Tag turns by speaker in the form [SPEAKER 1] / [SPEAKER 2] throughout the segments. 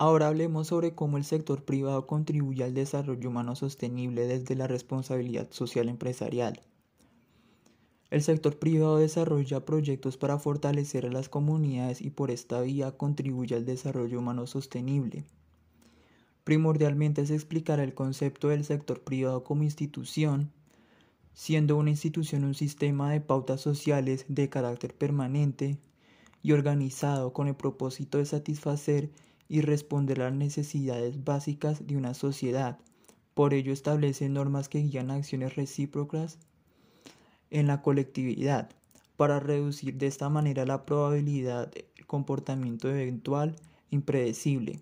[SPEAKER 1] Ahora hablemos sobre cómo el sector privado contribuye al desarrollo humano sostenible desde la responsabilidad social empresarial. El sector privado desarrolla proyectos para fortalecer a las comunidades y por esta vía contribuye al desarrollo humano sostenible. Primordialmente se explicará el concepto del sector privado como institución, siendo una institución un sistema de pautas sociales de carácter permanente y organizado con el propósito de satisfacer y responder a las necesidades básicas de una sociedad. Por ello establece normas que guían acciones recíprocas en la colectividad para reducir de esta manera la probabilidad de comportamiento eventual impredecible.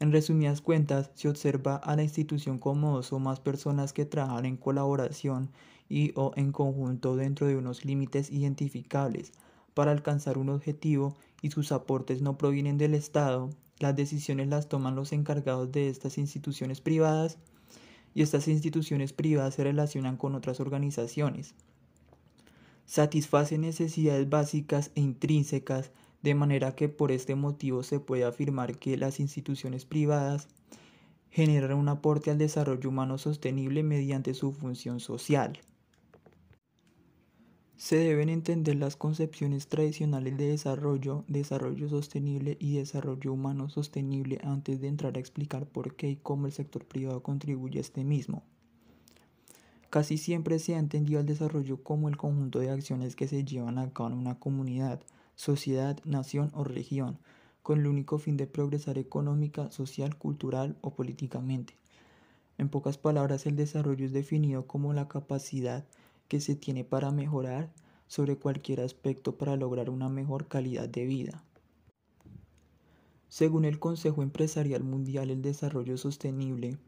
[SPEAKER 1] En resumidas cuentas, se observa a la institución como dos o más personas que trabajan en colaboración y o en conjunto dentro de unos límites identificables para alcanzar un objetivo y sus aportes no provienen del Estado, las decisiones las toman los encargados de estas instituciones privadas y estas instituciones privadas se relacionan con otras organizaciones. Satisfacen necesidades básicas e intrínsecas de manera que por este motivo se puede afirmar que las instituciones privadas generan un aporte al desarrollo humano sostenible mediante su función social. Se deben entender las concepciones tradicionales de desarrollo, desarrollo sostenible y desarrollo humano sostenible antes de entrar a explicar por qué y cómo el sector privado contribuye a este mismo. Casi siempre se ha entendido el desarrollo como el conjunto de acciones que se llevan a cabo en una comunidad, sociedad, nación o región, con el único fin de progresar económica, social, cultural o políticamente. En pocas palabras, el desarrollo es definido como la capacidad que se tiene para mejorar sobre cualquier aspecto para lograr una mejor calidad de vida. Según el Consejo Empresarial Mundial, el desarrollo sostenible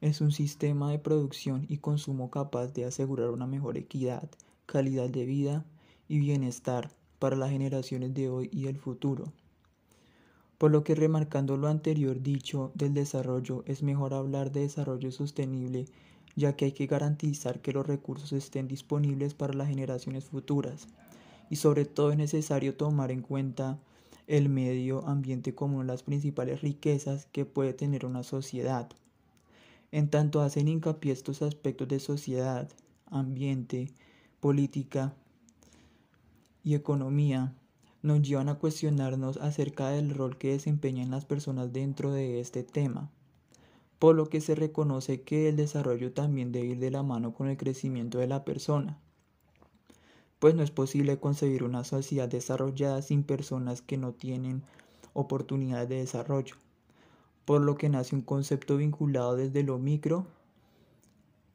[SPEAKER 1] es un sistema de producción y consumo capaz de asegurar una mejor equidad, calidad de vida y bienestar para las generaciones de hoy y el futuro. Por lo que remarcando lo anterior dicho del desarrollo, es mejor hablar de desarrollo sostenible ya que hay que garantizar que los recursos estén disponibles para las generaciones futuras. Y sobre todo es necesario tomar en cuenta el medio ambiente como una de las principales riquezas que puede tener una sociedad. En tanto hacen hincapié estos aspectos de sociedad, ambiente, política y economía, nos llevan a cuestionarnos acerca del rol que desempeñan las personas dentro de este tema por lo que se reconoce que el desarrollo también debe ir de la mano con el crecimiento de la persona, pues no es posible concebir una sociedad desarrollada sin personas que no tienen oportunidades de desarrollo, por lo que nace un concepto vinculado desde lo micro,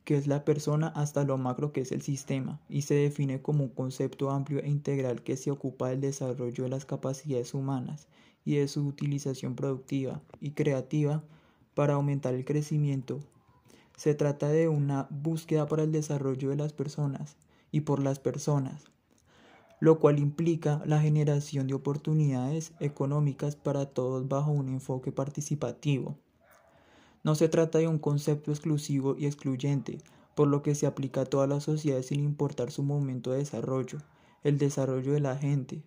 [SPEAKER 1] que es la persona, hasta lo macro, que es el sistema, y se define como un concepto amplio e integral que se ocupa del desarrollo de las capacidades humanas y de su utilización productiva y creativa para aumentar el crecimiento. Se trata de una búsqueda para el desarrollo de las personas y por las personas, lo cual implica la generación de oportunidades económicas para todos bajo un enfoque participativo. No se trata de un concepto exclusivo y excluyente, por lo que se aplica a todas las sociedades sin importar su momento de desarrollo, el desarrollo de la gente,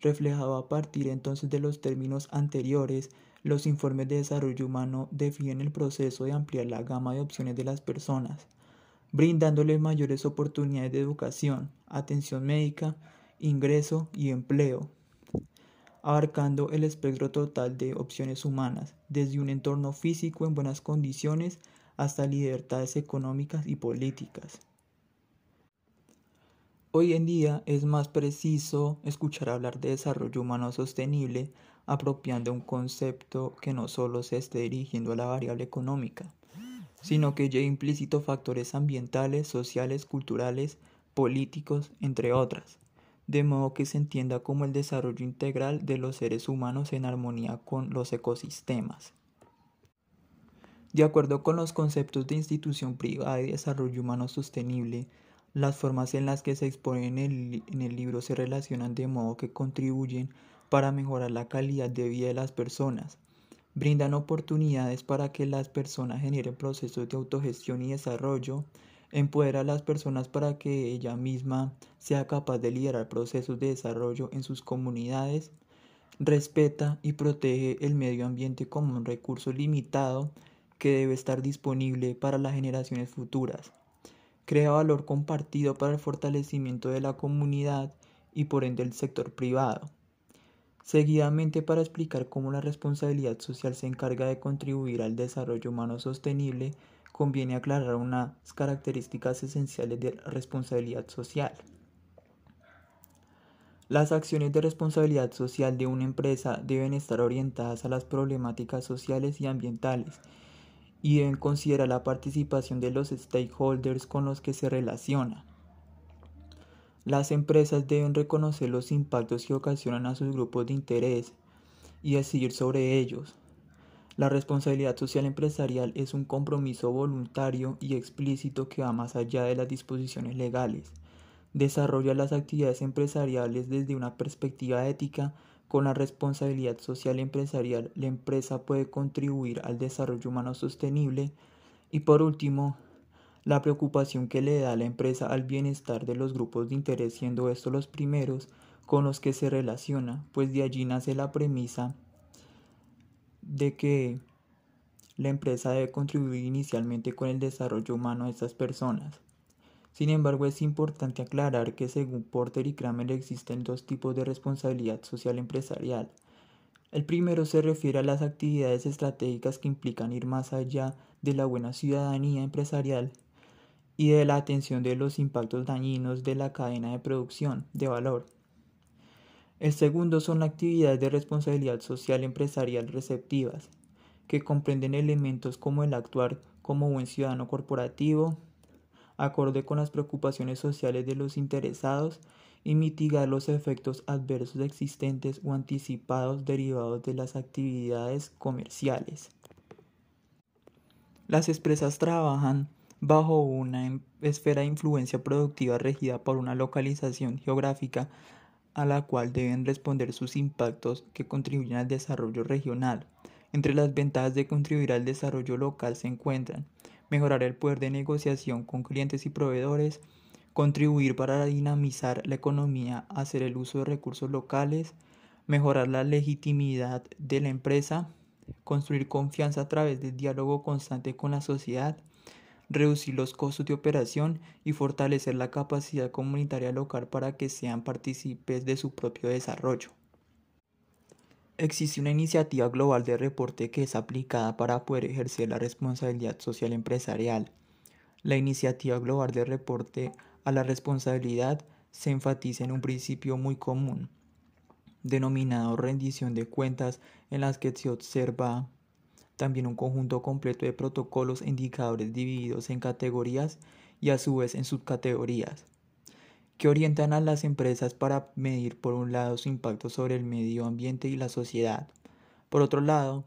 [SPEAKER 1] reflejado a partir entonces de los términos anteriores los informes de desarrollo humano definen el proceso de ampliar la gama de opciones de las personas, brindándoles mayores oportunidades de educación, atención médica, ingreso y empleo, abarcando el espectro total de opciones humanas, desde un entorno físico en buenas condiciones hasta libertades económicas y políticas. Hoy en día es más preciso escuchar hablar de desarrollo humano sostenible apropiando un concepto que no solo se esté dirigiendo a la variable económica, sino que lleve implícito factores ambientales, sociales, culturales, políticos, entre otras, de modo que se entienda como el desarrollo integral de los seres humanos en armonía con los ecosistemas. De acuerdo con los conceptos de institución privada y desarrollo humano sostenible, las formas en las que se exponen en el, en el libro se relacionan de modo que contribuyen para mejorar la calidad de vida de las personas. Brindan oportunidades para que las personas generen procesos de autogestión y desarrollo. Empodera a las personas para que ella misma sea capaz de liderar procesos de desarrollo en sus comunidades. respeta y protege el medio ambiente como un recurso limitado que debe estar disponible para las generaciones futuras. Crea valor compartido para el fortalecimiento de la comunidad y por ende el sector privado. Seguidamente, para explicar cómo la responsabilidad social se encarga de contribuir al desarrollo humano sostenible, conviene aclarar unas características esenciales de la responsabilidad social. Las acciones de responsabilidad social de una empresa deben estar orientadas a las problemáticas sociales y ambientales y deben considerar la participación de los stakeholders con los que se relaciona. Las empresas deben reconocer los impactos que ocasionan a sus grupos de interés y decidir sobre ellos. La responsabilidad social empresarial es un compromiso voluntario y explícito que va más allá de las disposiciones legales. Desarrolla las actividades empresariales desde una perspectiva ética. Con la responsabilidad social empresarial, la empresa puede contribuir al desarrollo humano sostenible. Y por último, la preocupación que le da la empresa al bienestar de los grupos de interés, siendo estos los primeros con los que se relaciona, pues de allí nace la premisa de que la empresa debe contribuir inicialmente con el desarrollo humano de estas personas. Sin embargo, es importante aclarar que según Porter y Kramer existen dos tipos de responsabilidad social empresarial. El primero se refiere a las actividades estratégicas que implican ir más allá de la buena ciudadanía empresarial y de la atención de los impactos dañinos de la cadena de producción de valor. El segundo son actividades de responsabilidad social empresarial receptivas, que comprenden elementos como el actuar como buen ciudadano corporativo, acorde con las preocupaciones sociales de los interesados y mitigar los efectos adversos existentes o anticipados derivados de las actividades comerciales. Las empresas trabajan bajo una esfera de influencia productiva regida por una localización geográfica a la cual deben responder sus impactos que contribuyen al desarrollo regional. Entre las ventajas de contribuir al desarrollo local se encuentran mejorar el poder de negociación con clientes y proveedores, contribuir para dinamizar la economía, hacer el uso de recursos locales, mejorar la legitimidad de la empresa, construir confianza a través del diálogo constante con la sociedad, reducir los costos de operación y fortalecer la capacidad comunitaria local para que sean partícipes de su propio desarrollo. Existe una iniciativa global de reporte que es aplicada para poder ejercer la responsabilidad social empresarial. La iniciativa global de reporte a la responsabilidad se enfatiza en un principio muy común, denominado rendición de cuentas, en las que se observa también un conjunto completo de protocolos e indicadores divididos en categorías y a su vez en subcategorías, que orientan a las empresas para medir por un lado su impacto sobre el medio ambiente y la sociedad. Por otro lado,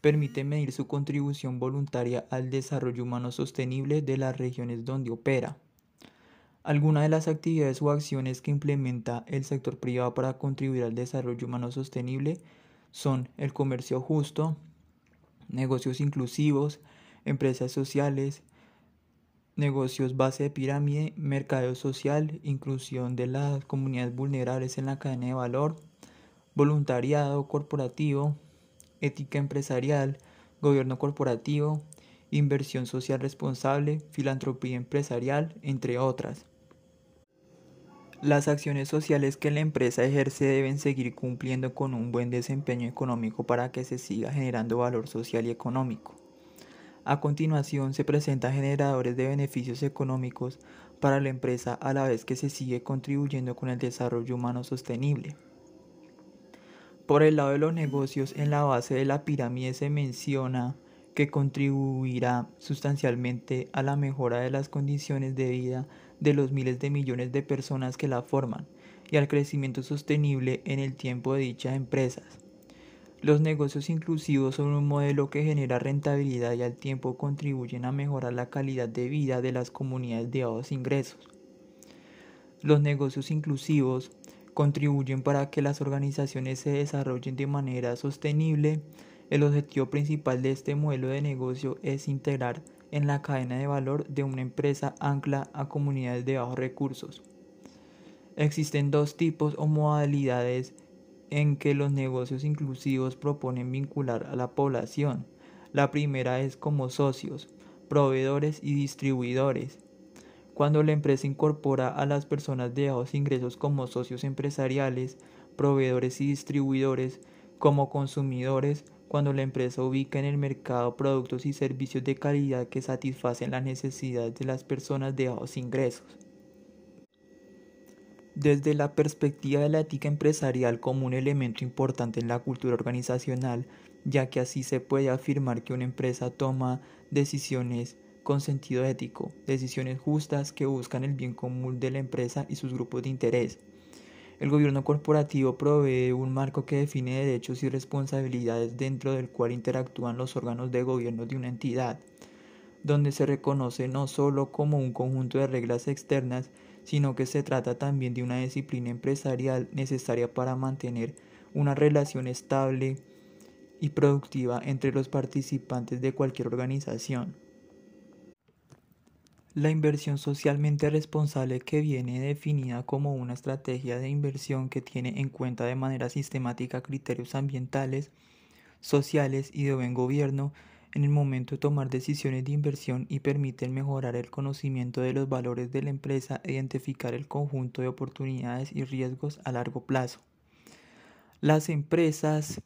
[SPEAKER 1] permite medir su contribución voluntaria al desarrollo humano sostenible de las regiones donde opera. Algunas de las actividades o acciones que implementa el sector privado para contribuir al desarrollo humano sostenible son el comercio justo, negocios inclusivos, empresas sociales, negocios base de pirámide, mercadeo social, inclusión de las comunidades vulnerables en la cadena de valor, voluntariado corporativo, ética empresarial, gobierno corporativo, inversión social responsable, filantropía empresarial, entre otras. Las acciones sociales que la empresa ejerce deben seguir cumpliendo con un buen desempeño económico para que se siga generando valor social y económico. A continuación se presentan generadores de beneficios económicos para la empresa a la vez que se sigue contribuyendo con el desarrollo humano sostenible. Por el lado de los negocios, en la base de la pirámide se menciona que contribuirá sustancialmente a la mejora de las condiciones de vida de los miles de millones de personas que la forman y al crecimiento sostenible en el tiempo de dichas empresas. Los negocios inclusivos son un modelo que genera rentabilidad y al tiempo contribuyen a mejorar la calidad de vida de las comunidades de bajos ingresos. Los negocios inclusivos contribuyen para que las organizaciones se desarrollen de manera sostenible, el objetivo principal de este modelo de negocio es integrar en la cadena de valor de una empresa ancla a comunidades de bajos recursos. Existen dos tipos o modalidades en que los negocios inclusivos proponen vincular a la población. La primera es como socios, proveedores y distribuidores. Cuando la empresa incorpora a las personas de bajos ingresos como socios empresariales, proveedores y distribuidores, como consumidores, cuando la empresa ubica en el mercado productos y servicios de calidad que satisfacen las necesidades de las personas de bajos ingresos. Desde la perspectiva de la ética empresarial como un elemento importante en la cultura organizacional, ya que así se puede afirmar que una empresa toma decisiones con sentido ético, decisiones justas que buscan el bien común de la empresa y sus grupos de interés. El gobierno corporativo provee un marco que define derechos y responsabilidades dentro del cual interactúan los órganos de gobierno de una entidad, donde se reconoce no solo como un conjunto de reglas externas, sino que se trata también de una disciplina empresarial necesaria para mantener una relación estable y productiva entre los participantes de cualquier organización. La inversión socialmente responsable que viene definida como una estrategia de inversión que tiene en cuenta de manera sistemática criterios ambientales, sociales y de buen gobierno en el momento de tomar decisiones de inversión y permiten mejorar el conocimiento de los valores de la empresa e identificar el conjunto de oportunidades y riesgos a largo plazo. Las empresas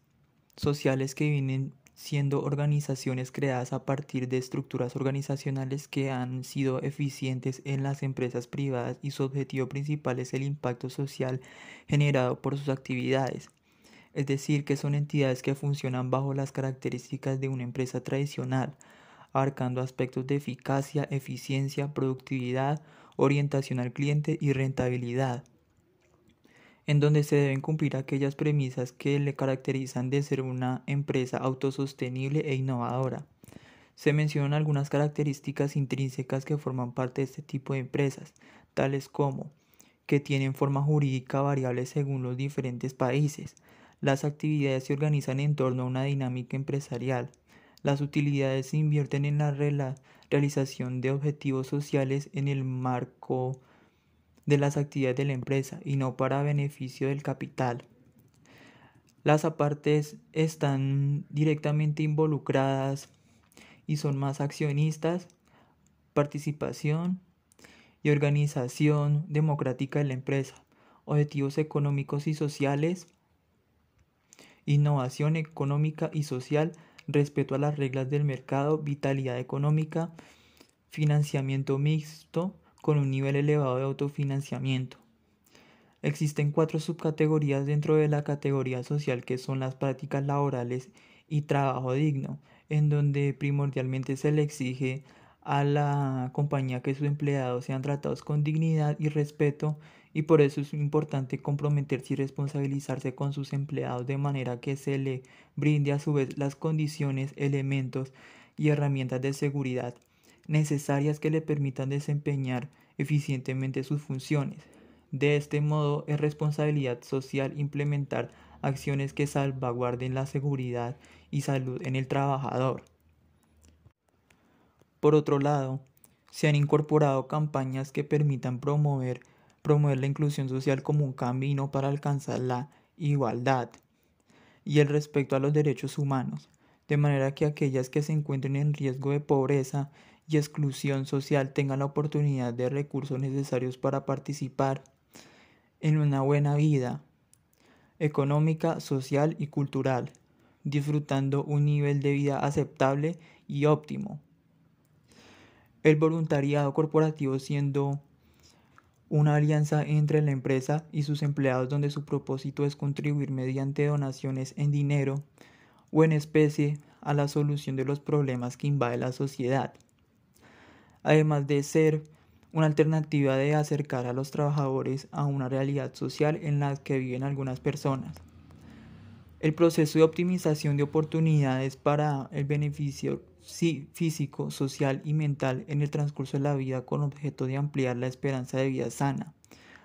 [SPEAKER 1] sociales que vienen siendo organizaciones creadas a partir de estructuras organizacionales que han sido eficientes en las empresas privadas y su objetivo principal es el impacto social generado por sus actividades. Es decir, que son entidades que funcionan bajo las características de una empresa tradicional, abarcando aspectos de eficacia, eficiencia, productividad, orientación al cliente y rentabilidad en donde se deben cumplir aquellas premisas que le caracterizan de ser una empresa autosostenible e innovadora. Se mencionan algunas características intrínsecas que forman parte de este tipo de empresas, tales como que tienen forma jurídica variable según los diferentes países, las actividades se organizan en torno a una dinámica empresarial, las utilidades se invierten en la realización de objetivos sociales en el marco de las actividades de la empresa y no para beneficio del capital. Las apartes están directamente involucradas y son más accionistas, participación y organización democrática de la empresa, objetivos económicos y sociales, innovación económica y social, respeto a las reglas del mercado, vitalidad económica, financiamiento mixto, con un nivel elevado de autofinanciamiento. Existen cuatro subcategorías dentro de la categoría social que son las prácticas laborales y trabajo digno, en donde primordialmente se le exige a la compañía que sus empleados sean tratados con dignidad y respeto y por eso es importante comprometerse y responsabilizarse con sus empleados de manera que se le brinde a su vez las condiciones, elementos y herramientas de seguridad necesarias que le permitan desempeñar eficientemente sus funciones. De este modo, es responsabilidad social implementar acciones que salvaguarden la seguridad y salud en el trabajador. Por otro lado, se han incorporado campañas que permitan promover, la inclusión social como un camino para alcanzar la igualdad y el respeto a los derechos humanos, de manera que aquellas que se encuentren en riesgo de pobreza y exclusión social tengan la oportunidad de recursos necesarios para participar en una buena vida económica, social y cultural, disfrutando un nivel de vida aceptable y óptimo. El voluntariado corporativo siendo una alianza entre la empresa y sus empleados donde su propósito es contribuir mediante donaciones en dinero o en especie a la solución de los problemas que invade la sociedad además de ser una alternativa de acercar a los trabajadores a una realidad social en la que viven algunas personas. El proceso de optimización de oportunidades para el beneficio físico, social y mental en el transcurso de la vida con objeto de ampliar la esperanza de vida sana,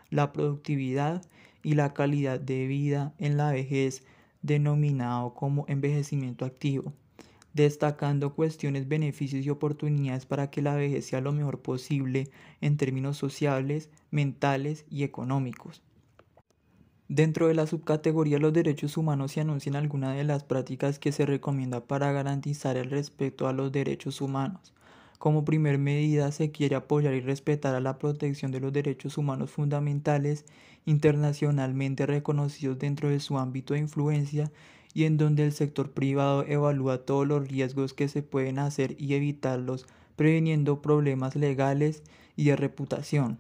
[SPEAKER 1] la productividad y la calidad de vida en la vejez denominado como envejecimiento activo destacando cuestiones, beneficios y oportunidades para que la vejez sea lo mejor posible en términos sociales, mentales y económicos. Dentro de la subcategoría los derechos humanos se anuncian algunas de las prácticas que se recomienda para garantizar el respeto a los derechos humanos. Como primer medida se quiere apoyar y respetar a la protección de los derechos humanos fundamentales internacionalmente reconocidos dentro de su ámbito de influencia y en donde el sector privado evalúa todos los riesgos que se pueden hacer y evitarlos, previniendo problemas legales y de reputación.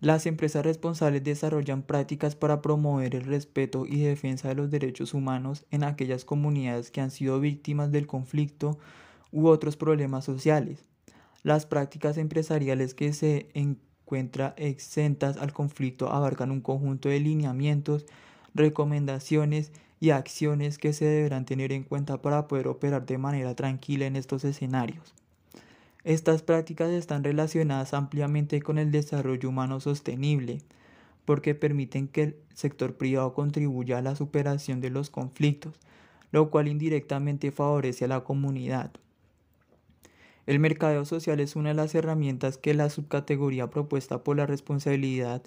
[SPEAKER 1] Las empresas responsables desarrollan prácticas para promover el respeto y defensa de los derechos humanos en aquellas comunidades que han sido víctimas del conflicto u otros problemas sociales. Las prácticas empresariales que se encuentran exentas al conflicto abarcan un conjunto de lineamientos, recomendaciones y acciones que se deberán tener en cuenta para poder operar de manera tranquila en estos escenarios. Estas prácticas están relacionadas ampliamente con el desarrollo humano sostenible, porque permiten que el sector privado contribuya a la superación de los conflictos, lo cual indirectamente favorece a la comunidad. El mercadeo social es una de las herramientas que la subcategoría propuesta por la responsabilidad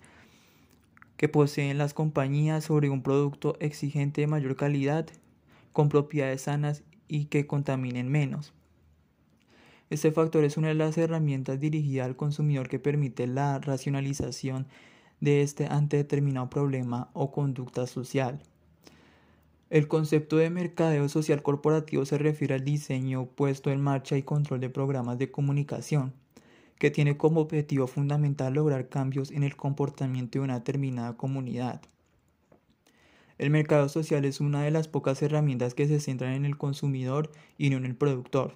[SPEAKER 1] que poseen las compañías sobre un producto exigente de mayor calidad, con propiedades sanas y que contaminen menos. Este factor es una de las herramientas dirigidas al consumidor que permite la racionalización de este ante determinado problema o conducta social. El concepto de mercadeo social corporativo se refiere al diseño, puesto en marcha y control de programas de comunicación, que tiene como objetivo fundamental lograr cambios en el comportamiento de una determinada comunidad. El mercado social es una de las pocas herramientas que se centran en el consumidor y no en el productor.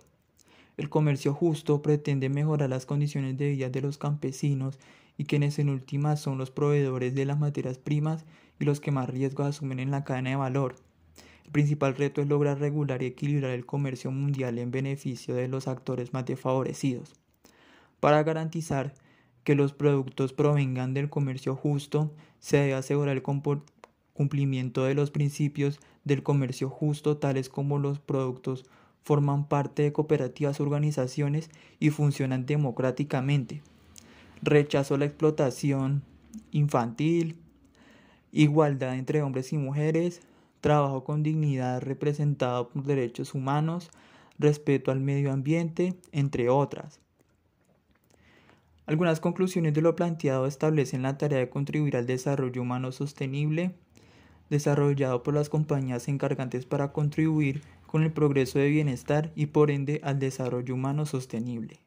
[SPEAKER 1] El comercio justo pretende mejorar las condiciones de vida de los campesinos y quienes en últimas son los proveedores de las materias primas y los que más riesgos asumen en la cadena de valor. El principal reto es lograr regular y equilibrar el comercio mundial en beneficio de los actores más desfavorecidos. Para garantizar que los productos provengan del comercio justo, se debe asegurar el cumplimiento de los principios del comercio justo, tales como los productos forman parte de cooperativas organizaciones y funcionan democráticamente. Rechazo a la explotación infantil, igualdad entre hombres y mujeres, trabajo con dignidad representado por derechos humanos, respeto al medio ambiente, entre otras. Algunas conclusiones de lo planteado establecen la tarea de contribuir al desarrollo humano sostenible, desarrollado por las compañías encargantes para contribuir con el progreso de bienestar y por ende al desarrollo humano sostenible.